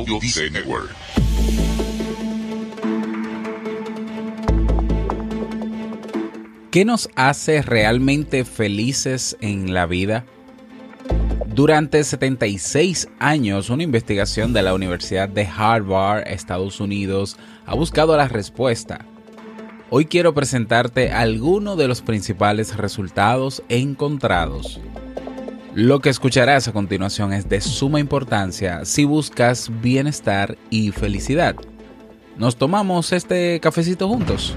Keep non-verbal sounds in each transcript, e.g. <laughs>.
Audio Network. ¿Qué nos hace realmente felices en la vida? Durante 76 años, una investigación de la Universidad de Harvard, Estados Unidos, ha buscado la respuesta. Hoy quiero presentarte algunos de los principales resultados encontrados. Lo que escucharás a continuación es de suma importancia si buscas bienestar y felicidad. ¿Nos tomamos este cafecito juntos?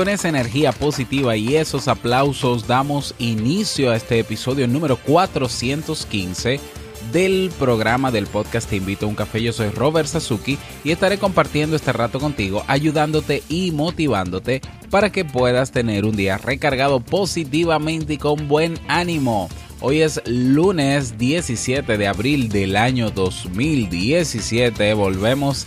Con esa energía positiva y esos aplausos damos inicio a este episodio número 415 del programa del podcast Te invito a un café. Yo soy Robert Sasuki y estaré compartiendo este rato contigo, ayudándote y motivándote para que puedas tener un día recargado positivamente y con buen ánimo. Hoy es lunes 17 de abril del año 2017. Volvemos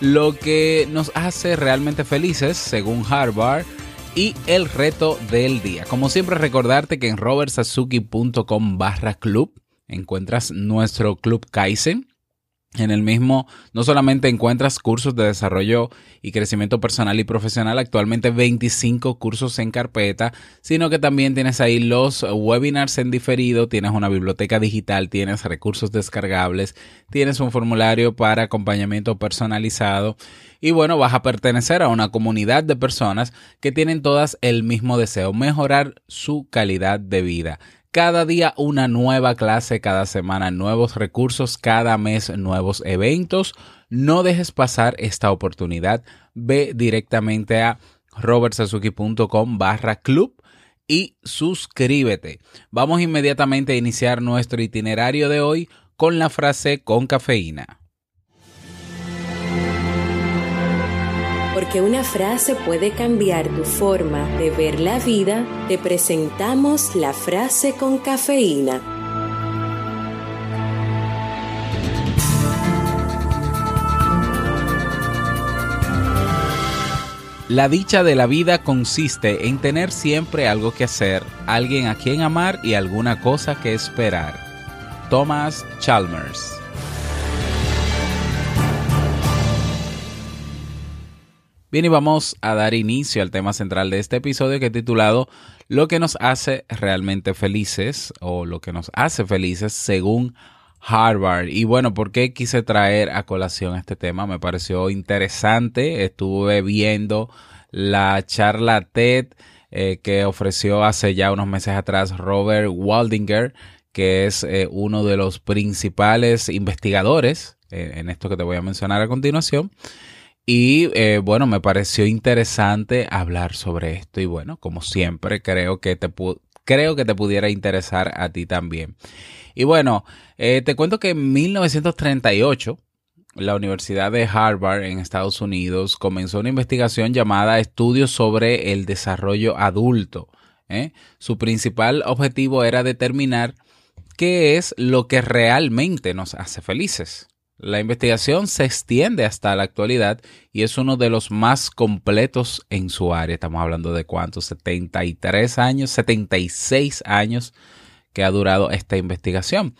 lo que nos hace realmente felices, según Harvard, y el reto del día. Como siempre recordarte que en robertsazuki.com barra club encuentras nuestro club Kaizen. En el mismo no solamente encuentras cursos de desarrollo y crecimiento personal y profesional, actualmente 25 cursos en carpeta, sino que también tienes ahí los webinars en diferido, tienes una biblioteca digital, tienes recursos descargables, tienes un formulario para acompañamiento personalizado y bueno, vas a pertenecer a una comunidad de personas que tienen todas el mismo deseo, mejorar su calidad de vida. Cada día una nueva clase, cada semana nuevos recursos, cada mes nuevos eventos. No dejes pasar esta oportunidad. Ve directamente a robertsazuki.com barra club y suscríbete. Vamos inmediatamente a iniciar nuestro itinerario de hoy con la frase con cafeína. Porque una frase puede cambiar tu forma de ver la vida, te presentamos la frase con cafeína. La dicha de la vida consiste en tener siempre algo que hacer, alguien a quien amar y alguna cosa que esperar. Thomas Chalmers Bien, y vamos a dar inicio al tema central de este episodio que he titulado Lo que nos hace realmente felices o lo que nos hace felices según Harvard. Y bueno, ¿por qué quise traer a colación este tema? Me pareció interesante. Estuve viendo la charla TED eh, que ofreció hace ya unos meses atrás Robert Waldinger, que es eh, uno de los principales investigadores eh, en esto que te voy a mencionar a continuación. Y eh, bueno, me pareció interesante hablar sobre esto y bueno, como siempre, creo que te, creo que te pudiera interesar a ti también. Y bueno, eh, te cuento que en 1938, la Universidad de Harvard en Estados Unidos comenzó una investigación llamada Estudios sobre el Desarrollo Adulto. ¿eh? Su principal objetivo era determinar qué es lo que realmente nos hace felices. La investigación se extiende hasta la actualidad y es uno de los más completos en su área. Estamos hablando de cuántos, 73 años, 76 años que ha durado esta investigación.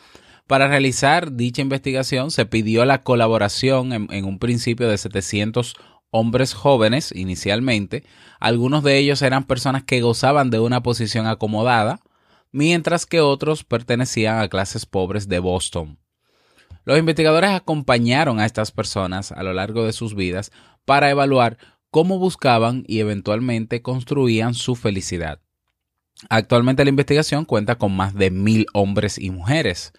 Para realizar dicha investigación se pidió la colaboración en, un principio de 700 hombres jóvenes inicialmente. Algunos de ellos eran personas que gozaban de una posición acomodada, mientras que otros pertenecían a clases pobres de Boston. Los investigadores acompañaron a estas personas a lo largo de sus vidas para evaluar cómo buscaban y eventualmente construían su felicidad. Actualmente la investigación cuenta con más de mil hombres y mujeres,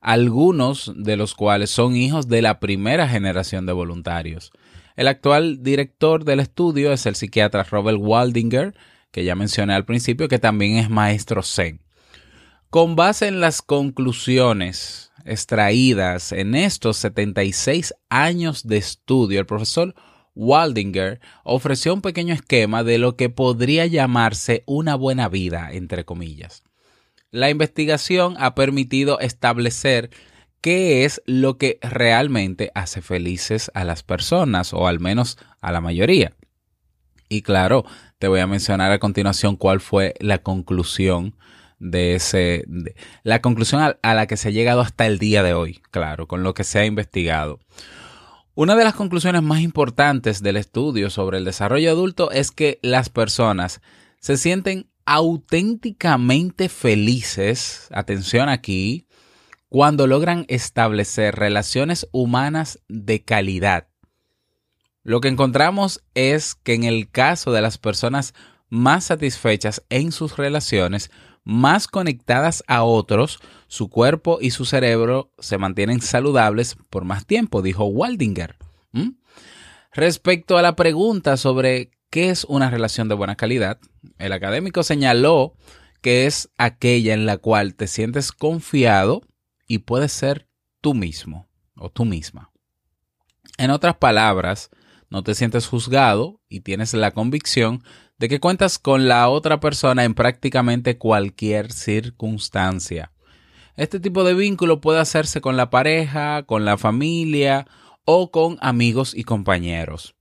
algunos de los cuales son hijos de la primera generación de voluntarios. El actual director del estudio es el psiquiatra Robert Waldinger, que ya mencioné al principio, que también es maestro Zen. Con base en las conclusiones extraídas en estos 76 años de estudio, el profesor Waldinger ofreció un pequeño esquema de lo que podría llamarse una buena vida, entre comillas. La investigación ha permitido establecer qué es lo que realmente hace felices a las personas, o al menos a la mayoría. Y claro, te voy a mencionar a continuación cuál fue la conclusión de ese, la conclusión a, la que se ha llegado hasta el día de hoy, claro, con lo que se ha investigado. Una de las conclusiones más importantes del estudio sobre el desarrollo adulto es que las personas se sienten auténticamente felices, atención aquí, cuando logran establecer relaciones humanas de calidad. Lo que encontramos es que en el caso de las personas más satisfechas en sus relaciones, más conectadas a otros, su cuerpo y su cerebro se mantienen saludables por más tiempo, dijo Waldinger. Respecto a la pregunta sobre qué es una relación de buena calidad, el académico señaló que es aquella en la cual te sientes confiado y puedes ser tú mismo o tú misma. En otras palabras, no te sientes juzgado y tienes la convicción de que cuentas con la otra persona en prácticamente cualquier circunstancia. Este tipo de vínculo puede hacerse con la pareja, con la familia o con amigos y compañeros.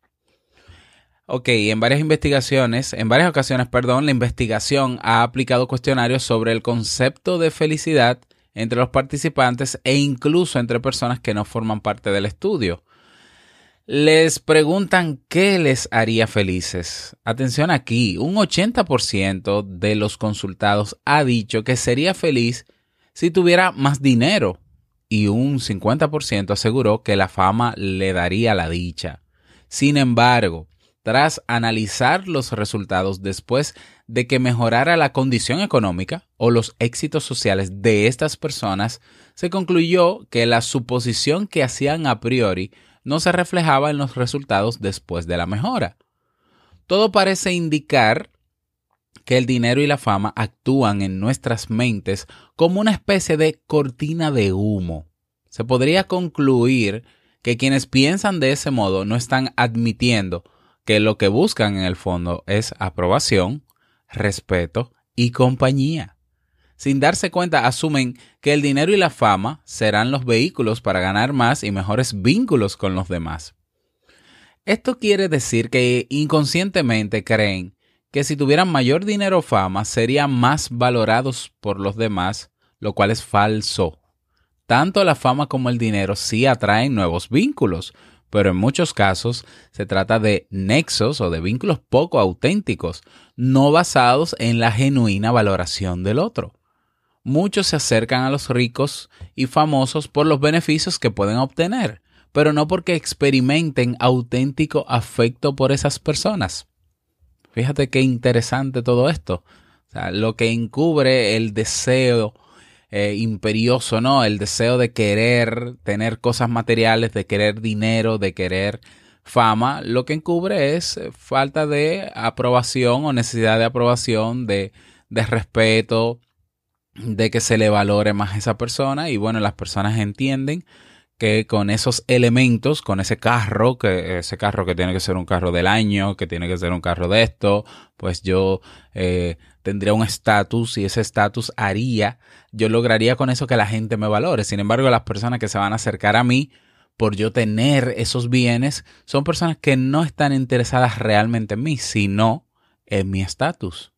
Ok, en varias investigaciones, en varias ocasiones, perdón, la investigación ha aplicado cuestionarios sobre el concepto de felicidad entre los participantes e incluso entre personas que no forman parte del estudio les preguntan qué les haría felices. Atención aquí, un 80% de los consultados ha dicho que sería feliz si tuviera más dinero y un 50% aseguró que la fama le daría la dicha. Sin embargo, tras analizar los resultados después de que mejorara la condición económica o los éxitos sociales de estas personas, se concluyó que la suposición que hacían a priori no se reflejaba en los resultados después de la mejora. Todo parece indicar que el dinero y la fama actúan en nuestras mentes como una especie de cortina de humo. Se podría concluir que quienes piensan de ese modo no están admitiendo que lo que buscan en el fondo es aprobación, respeto y compañía sin darse cuenta, asumen que el dinero y la fama serán los vehículos para ganar más y mejores vínculos con los demás. Esto quiere decir que inconscientemente creen que si tuvieran mayor dinero o fama serían más valorados por los demás, lo cual es falso. Tanto la fama como el dinero sí atraen nuevos vínculos, pero en muchos casos se trata de nexos o de vínculos poco auténticos, no basados en la genuina valoración del otro muchos se acercan a los ricos y famosos por los beneficios que pueden obtener, pero no porque experimenten auténtico afecto por esas personas. Fíjate qué interesante todo esto. lo que encubre el deseo eh, imperioso, ¿no? El deseo de querer tener cosas materiales, de querer dinero, de querer fama, lo que encubre es falta de aprobación o necesidad de aprobación, de, de respeto, de que se le valore más a esa persona y bueno, las personas entienden que con esos elementos, con ese carro, que ese carro que tiene que ser un carro del año, que tiene que ser un carro de esto, pues yo eh, tendría un estatus y ese estatus haría, yo lograría con eso que la gente me valore. Sin embargo, las personas que se van a acercar a mí por yo tener esos bienes, son personas que no están interesadas realmente en mí, sino en mi estatus.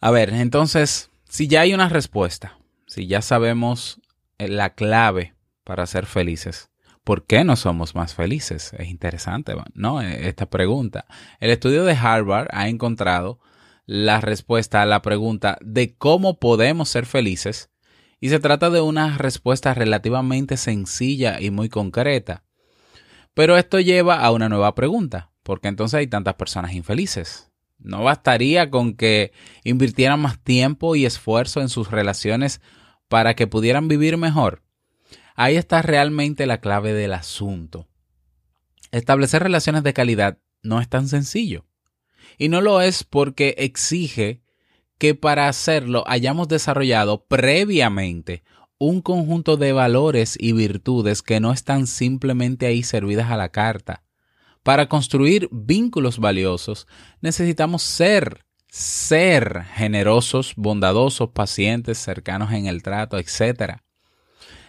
A ver, entonces, si ya hay una respuesta, si ya sabemos eh, la clave para ser felices, ¿por qué no somos más felices? Es interesante, ¿no? E, esta pregunta. El estudio de Harvard ha encontrado la respuesta a la pregunta de cómo podemos ser felices y se trata de una respuesta relativamente sencilla y muy concreta. Pero esto lleva a una nueva pregunta, porque entonces hay tantas personas infelices. ¿No bastaría con que invirtieran más tiempo y esfuerzo en sus relaciones para que pudieran vivir mejor? Ahí está realmente la clave del asunto. Establecer relaciones de calidad no es tan sencillo. Y no lo es porque exige que para hacerlo hayamos desarrollado previamente un conjunto de valores y virtudes que no están simplemente ahí servidas a la carta. Para construir vínculos valiosos necesitamos ser, ser generosos, bondadosos, pacientes, cercanos en el trato, etc.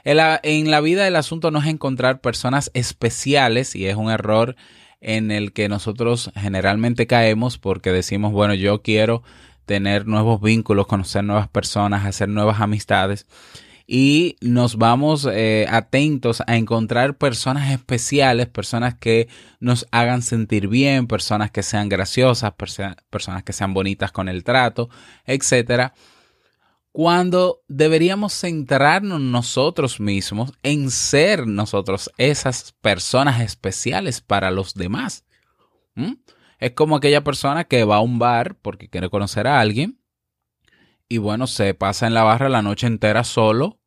En la, vida el asunto no es encontrar personas especiales y es un error en el que nosotros generalmente caemos porque decimos, bueno, yo quiero tener nuevos vínculos, conocer nuevas personas, hacer nuevas amistades y nos vamos eh, atentos a encontrar personas especiales, personas que nos hagan sentir bien, personas que sean graciosas, personas que sean bonitas con el trato, etcétera. Cuando deberíamos centrarnos nosotros mismos en ser nosotros esas personas especiales para los demás. Es como aquella persona que va a un bar porque quiere conocer a alguien y bueno, se pasa en la barra la noche entera solo,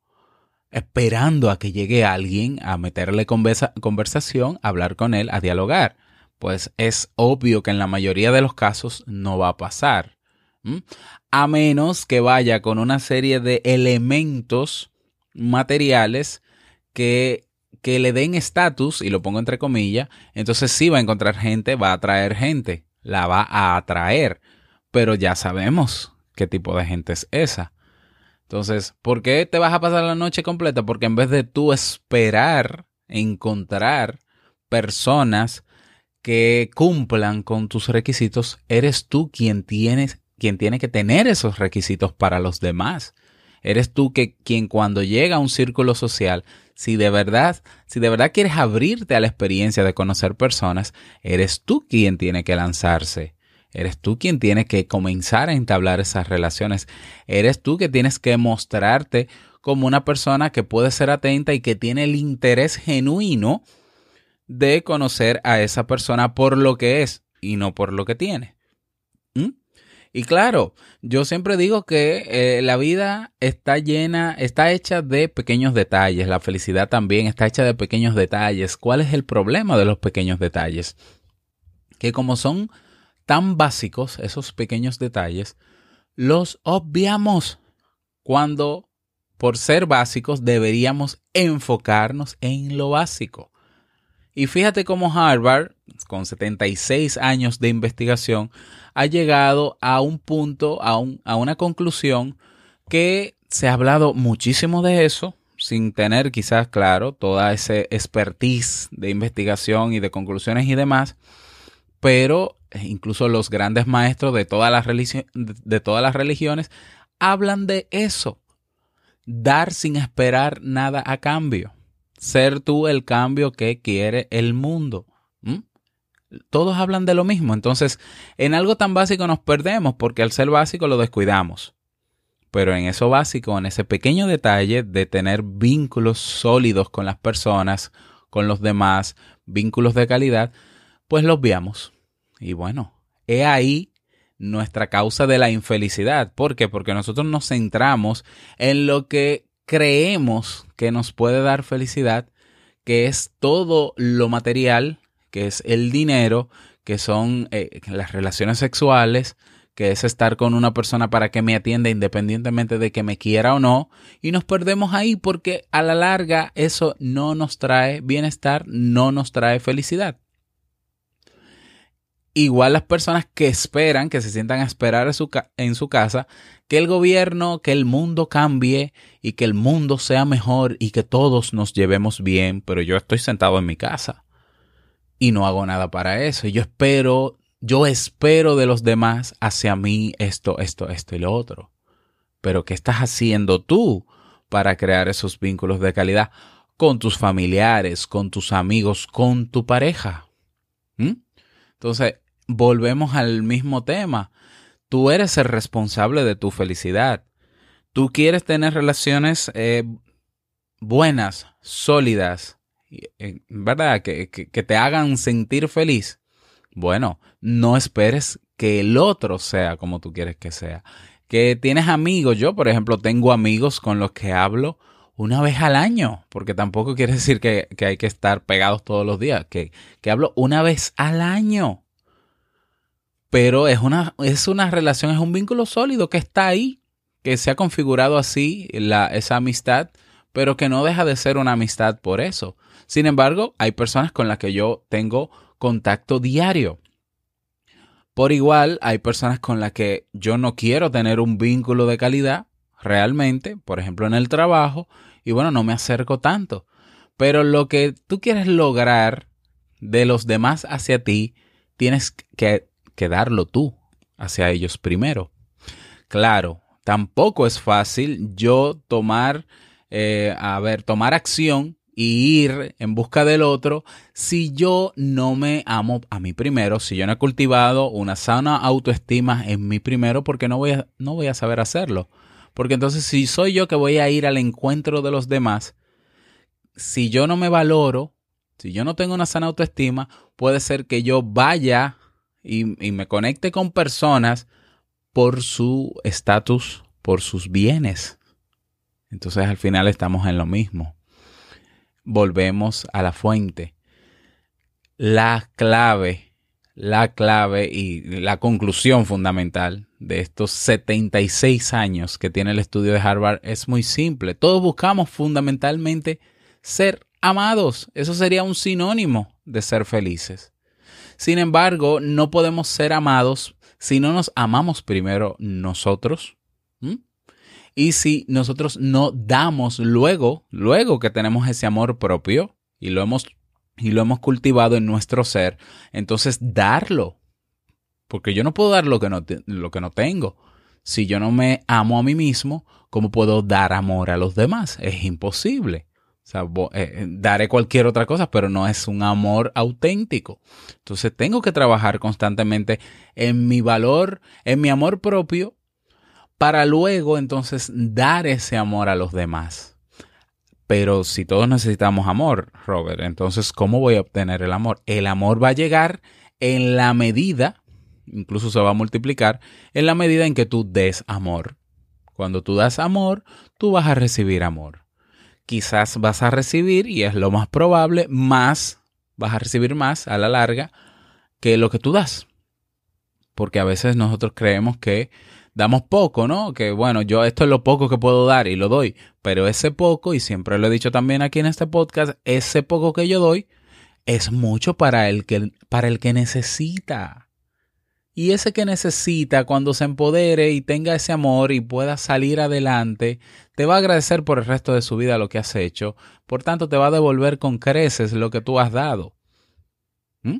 esperando a que llegue alguien a meterle conversación, a hablar con él, a dialogar. Pues es obvio que en la mayoría de los casos no va a pasar. A menos que vaya con una serie de elementos materiales que que le den estatus, y lo pongo entre comillas, entonces sí va a encontrar gente, va a atraer gente, la va a atraer, pero ya sabemos qué tipo de gente es esa. Entonces, ¿por qué te vas a pasar la noche completa? Porque en vez de tú esperar encontrar personas que cumplan con tus requisitos, eres tú quien tienes quien tiene que tener esos requisitos para los demás. Eres tú que quien cuando llega a un círculo social, si de verdad, si de verdad quieres abrirte a la experiencia de conocer personas, eres tú quien tiene que lanzarse. Eres tú quien tiene que comenzar a entablar esas relaciones. Eres tú que tienes que mostrarte como una persona que puede ser atenta y que tiene el interés genuino de conocer a esa persona por lo que es y no por lo que tiene. Y claro, yo siempre digo que eh, la vida está llena, está hecha de pequeños detalles, la felicidad también está hecha de pequeños detalles. ¿Cuál es el problema de los pequeños detalles? Que como son tan básicos esos pequeños detalles, los obviamos cuando por ser básicos deberíamos enfocarnos en lo básico. Y fíjate cómo Harvard, con 76 años de investigación, ha llegado a un punto, a, a una conclusión que se ha hablado muchísimo de eso, sin tener quizás, claro, toda ese expertise de investigación y de conclusiones y demás, pero incluso los grandes maestros de todas las, de todas las religiones hablan de eso, dar sin esperar nada a cambio ser tú el cambio que quiere el mundo. Todos hablan de lo mismo. Entonces, en algo tan básico nos perdemos porque al ser básico lo descuidamos. Pero en eso básico, en ese pequeño detalle de tener vínculos sólidos con las personas, con los demás, vínculos de calidad, pues los veamos. Y bueno, he ahí nuestra causa de la infelicidad. ¿Por qué? Porque nosotros nos centramos en lo que creemos que nos puede dar felicidad, que es todo lo material, que es el dinero, que son eh, las relaciones sexuales, que es estar con una persona para que me atienda independientemente de que me quiera o no, y nos perdemos ahí porque a la larga eso no nos trae bienestar, no nos trae felicidad. Igual las personas que esperan, que se sientan a esperar en su, casa, que el gobierno, que el mundo cambie y que el mundo sea mejor y que todos nos llevemos bien, pero yo estoy sentado en mi casa y no hago nada para eso. Yo espero, yo espero de los demás hacia mí esto, esto, esto y lo otro. Pero ¿qué estás haciendo tú para crear esos vínculos de calidad con tus familiares, con tus amigos, con tu pareja? ¿Mm? Entonces, volvemos al mismo tema. Tú eres el responsable de tu felicidad. Tú quieres tener relaciones eh, buenas, sólidas, eh, ¿verdad? Que, que te hagan sentir feliz. Bueno, no esperes que el otro sea como tú quieres que sea. Que tienes amigos. Yo, por ejemplo, tengo amigos con los que hablo una vez al año, porque tampoco quiere decir que, que hay que estar pegados todos los días, que, que hablo una vez al año pero es una, es una relación, es un vínculo sólido que está ahí, que se ha configurado así la, esa amistad, pero que no deja de ser una amistad por eso. Sin embargo, hay personas con las que yo tengo contacto diario. Por igual, hay personas con las que yo no quiero tener un vínculo de calidad realmente, por ejemplo en el trabajo, y bueno, no me acerco tanto. Pero lo que tú quieres lograr de los demás hacia ti, tienes que que darlo tú hacia ellos primero. Claro, tampoco es fácil yo tomar, eh, a ver, tomar acción y ir en busca del otro si yo no me amo a mí primero, si yo no he cultivado una sana autoestima en mí primero, porque no voy a, no voy a saber hacerlo. Porque entonces si soy yo que voy a ir al encuentro de los demás, si yo no me valoro, si yo no tengo una sana autoestima, puede ser que yo vaya y, me conecte con personas por su estatus, por sus bienes. Entonces al final estamos en lo mismo. Volvemos a la fuente. La clave, la clave y la conclusión fundamental de estos 76 años que tiene el estudio de Harvard es muy simple. Todos buscamos fundamentalmente ser amados. Eso sería un sinónimo de ser felices. Sin embargo, no podemos ser amados si no nos amamos primero nosotros. Y si nosotros no damos luego, luego que tenemos ese amor propio y lo hemos, y lo hemos cultivado en nuestro ser, entonces darlo. Porque yo no puedo dar lo que no, lo que no tengo. Si yo no me amo a mí mismo, ¿cómo puedo dar amor a los demás? Es imposible. O sea, eh, eh, daré cualquier otra cosa, pero no es un amor auténtico. Entonces tengo que trabajar constantemente en mi valor, en mi amor propio, para luego entonces dar ese amor a los demás. Pero si todos necesitamos amor, Robert, entonces ¿cómo voy a obtener el amor? El amor va a llegar en la medida, incluso se va a multiplicar, en la medida en que tú des amor. Cuando tú das amor, tú vas a recibir amor quizás vas a recibir, y es lo más probable, más, vas a recibir más a la larga que lo que tú das. Porque a veces nosotros creemos que damos poco, ¿no? Que bueno, yo esto es lo poco que puedo dar y lo doy, pero ese poco, y siempre lo he dicho también aquí en este podcast, ese poco que yo doy es mucho para el que, para el que necesita. Y ese que necesita, cuando se empodere y tenga ese amor y pueda salir adelante, te va a agradecer por el resto de su vida lo que has hecho. Por tanto, te va a devolver con creces lo que tú has dado. ¿Mm?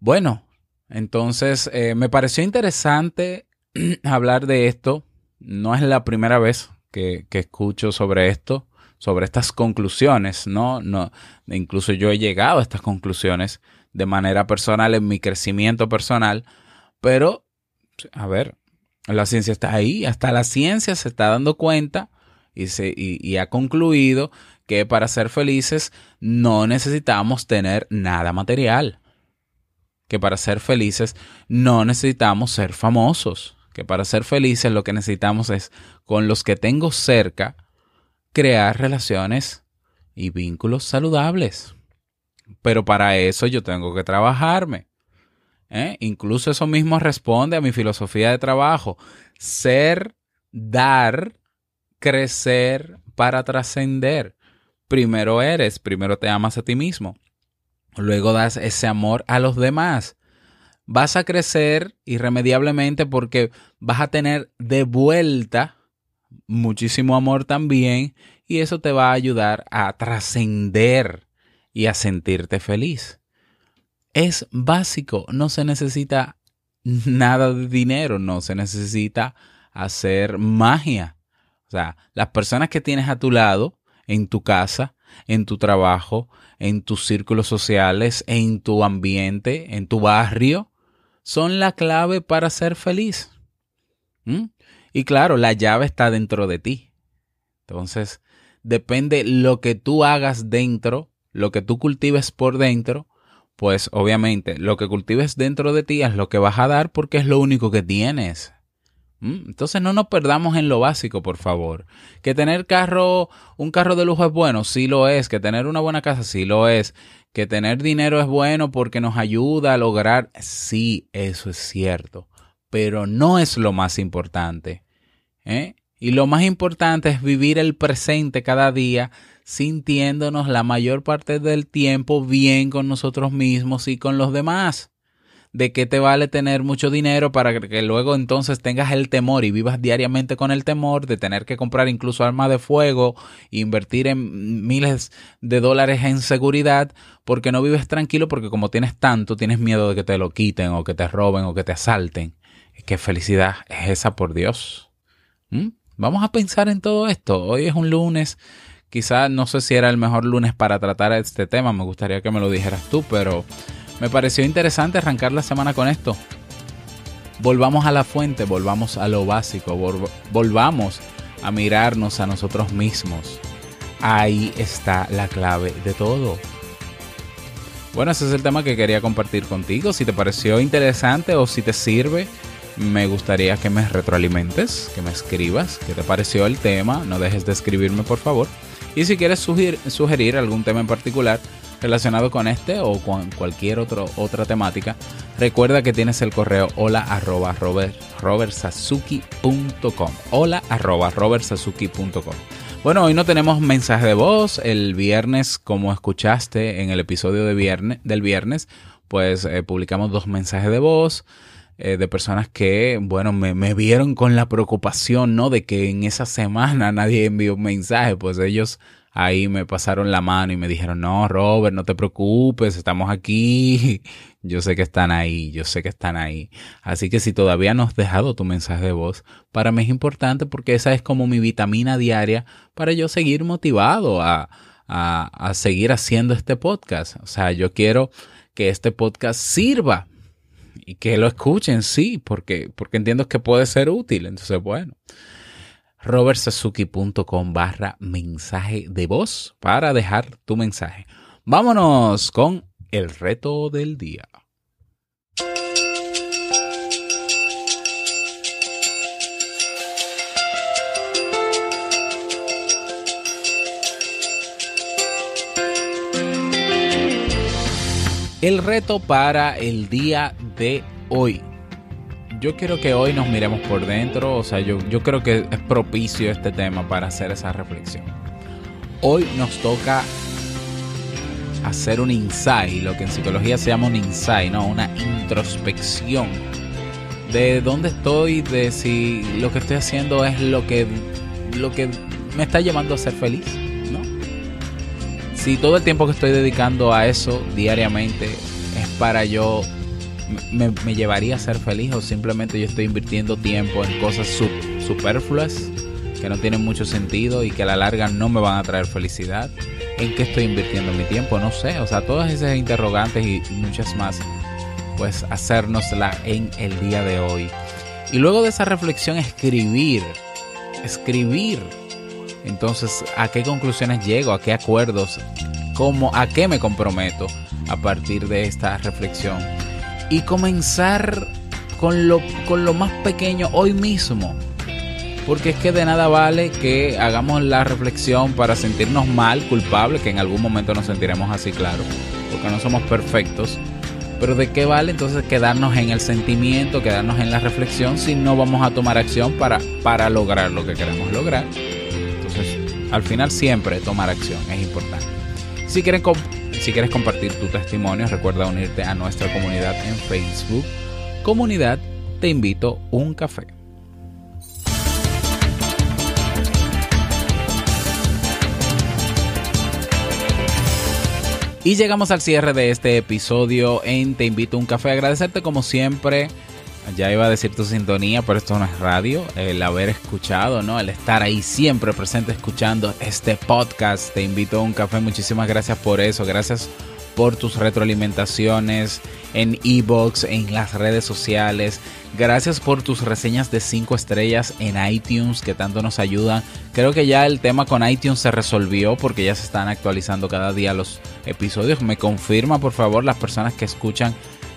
Bueno, entonces eh, me pareció interesante <clears throat> hablar de esto. No es la primera vez que, que escucho sobre esto, sobre estas conclusiones, ¿no? no incluso yo he llegado a estas conclusiones de manera personal, en mi crecimiento personal, pero, a ver, la ciencia está ahí, hasta la ciencia se está dando cuenta y, se, y, ha concluido que para ser felices no necesitamos tener nada material, que para ser felices no necesitamos ser famosos, que para ser felices lo que necesitamos es con los que tengo cerca crear relaciones y vínculos saludables. Pero para eso yo tengo que trabajarme. ¿eh? Incluso eso mismo responde a mi filosofía de trabajo. Ser, dar, crecer para trascender. Primero eres, primero te amas a ti mismo. Luego das ese amor a los demás. vas a crecer irremediablemente porque vas a tener de vuelta muchísimo amor también y eso te va a ayudar a trascender y a sentirte feliz. Es básico, no se necesita nada de dinero, no se necesita hacer magia. O sea, las personas que tienes a tu lado, en tu casa, en tu trabajo, en tus círculos sociales, en tu ambiente, en tu barrio, son la clave para ser feliz. ¿Mm? Y claro, la llave está dentro de ti. Entonces, depende lo que tú hagas dentro, lo que tú cultives por dentro, pues obviamente lo que cultives dentro de ti es lo que vas a dar porque es lo único que tienes. ¿Mm? Entonces no nos perdamos en lo básico, por favor. Que tener carro, un carro de lujo es bueno, sí lo es. Que tener una buena casa, sí lo es. Que tener dinero es bueno porque nos ayuda a lograr, sí, eso es cierto. Pero no es lo más importante. ¿eh? Y lo más importante es vivir el presente cada día sintiéndonos la mayor parte del tiempo bien con nosotros mismos y con los demás. ¿De qué te vale tener mucho dinero para que luego entonces tengas el temor y vivas diariamente con el temor de tener que comprar incluso armas de fuego invertir en miles de dólares en seguridad porque no vives tranquilo porque como tienes tanto tienes miedo de que te lo quiten o que te roben o que te asalten? ¿Qué felicidad es esa por Dios? ¿Mm? Vamos a pensar en todo esto. Hoy es un lunes. Quizás no sé si era el mejor lunes para tratar este tema. Me gustaría que me lo dijeras tú, pero me pareció interesante arrancar la semana con esto. Volvamos a la fuente, volvamos a lo básico, volvamos a mirarnos a nosotros mismos. Ahí está la clave de todo. Bueno, ese es el tema que quería compartir contigo. Si te pareció interesante o si te sirve, me gustaría que me retroalimentes, que me escribas qué te pareció el tema. No dejes de escribirme, por favor. Y si quieres sugerir, algún tema en particular relacionado con este o con cualquier otro, otra temática, recuerda que tienes el correo hola arroba robert, Hola arroba robertsazuki.com. Bueno, hoy no tenemos mensaje de voz. El viernes, como escuchaste en el episodio de del viernes, pues eh, publicamos dos mensajes de voz. Eh, de personas que, bueno, me, vieron con la preocupación, ¿no? De que en esa semana <laughs> nadie envió un mensaje, pues ellos ahí me pasaron la mano y me dijeron, no, Robert, no te preocupes, estamos aquí. <laughs> Yo sé que están ahí, yo sé que están ahí. Así que si todavía no has dejado tu mensaje de voz, para mí es importante porque esa es como mi vitamina diaria para yo seguir motivado a, a, a seguir haciendo este podcast. O sea, yo quiero que este podcast sirva y que lo escuchen, sí, porque, porque entiendo que puede ser útil. Entonces, bueno, robertsazuki.com barra mensaje de voz para dejar tu mensaje. Vámonos con el reto del día. El reto para el día de hoy. Yo quiero que hoy nos miremos por dentro, o sea, yo, yo creo que es propicio este tema para hacer esa reflexión. Hoy nos toca hacer un insight, lo que en psicología se llama un insight, ¿no? Una introspección de dónde estoy, de si lo que estoy haciendo es lo que, lo que me está llevando a ser feliz si todo el tiempo que estoy dedicando a eso diariamente es para yo, me, llevaría a ser feliz o simplemente yo estoy invirtiendo tiempo en cosas superfluas que no tienen mucho sentido y que a la larga no me van a traer felicidad. ¿En qué estoy invirtiendo mi tiempo? No sé. O sea, todas esas interrogantes y muchas más, pues hacérnosla en el día de hoy. Y luego de esa reflexión, escribir. Escribir entonces, ¿a qué conclusiones llego? ¿A qué acuerdos? ¿Cómo, ¿A qué me comprometo a partir de esta reflexión? Y comenzar con lo, con lo más pequeño hoy mismo. Porque es que de nada vale que hagamos la reflexión para sentirnos mal, culpables, que en algún momento nos sentiremos así, claro, porque no somos perfectos. Pero de qué vale entonces quedarnos en el sentimiento, quedarnos en la reflexión si no vamos a tomar acción para, para lograr lo que queremos lograr al final siempre tomar acción es importante. Si Si quieres compartir tu testimonio, recuerda unirte a nuestra comunidad en Facebook. Comunidad, te invito un café. Y llegamos al cierre de este episodio en Te invito un café. Agradecerte como siempre. Ya iba a decir tu sintonía, pero esto no es radio. El haber escuchado, ¿no? El estar ahí siempre presente escuchando este podcast. Te invito a un café. Muchísimas gracias por eso. Gracias por tus retroalimentaciones en Ebox, en las redes sociales. Gracias por tus reseñas de 5 estrellas en iTunes que tanto nos ayudan. Creo que ya el tema con iTunes se resolvió porque ya se están actualizando cada día los episodios. Me confirma por favor las personas que escuchan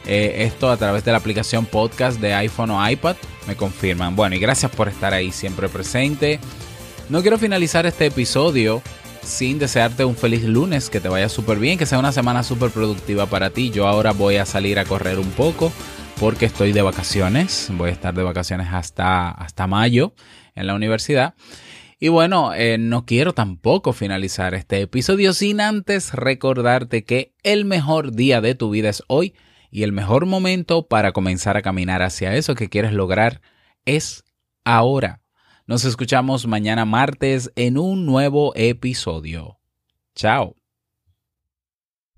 eh, esto a través de la aplicación podcast de iPhone o iPad. Me confirman. Bueno, y gracias por estar ahí siempre presente. No quiero finalizar este episodio sin desearte un feliz lunes, que te vaya súper bien, que sea una semana súper productiva para ti. Yo ahora voy a salir a correr un poco porque estoy de vacaciones, voy a estar de vacaciones hasta, hasta mayo en la universidad. Y bueno, eh, no quiero tampoco finalizar este episodio sin antes recordarte que el mejor día de tu vida es hoy y el mejor momento para comenzar a caminar hacia eso que quieres lograr es ahora. Nos escuchamos mañana martes en un nuevo episodio. Chao.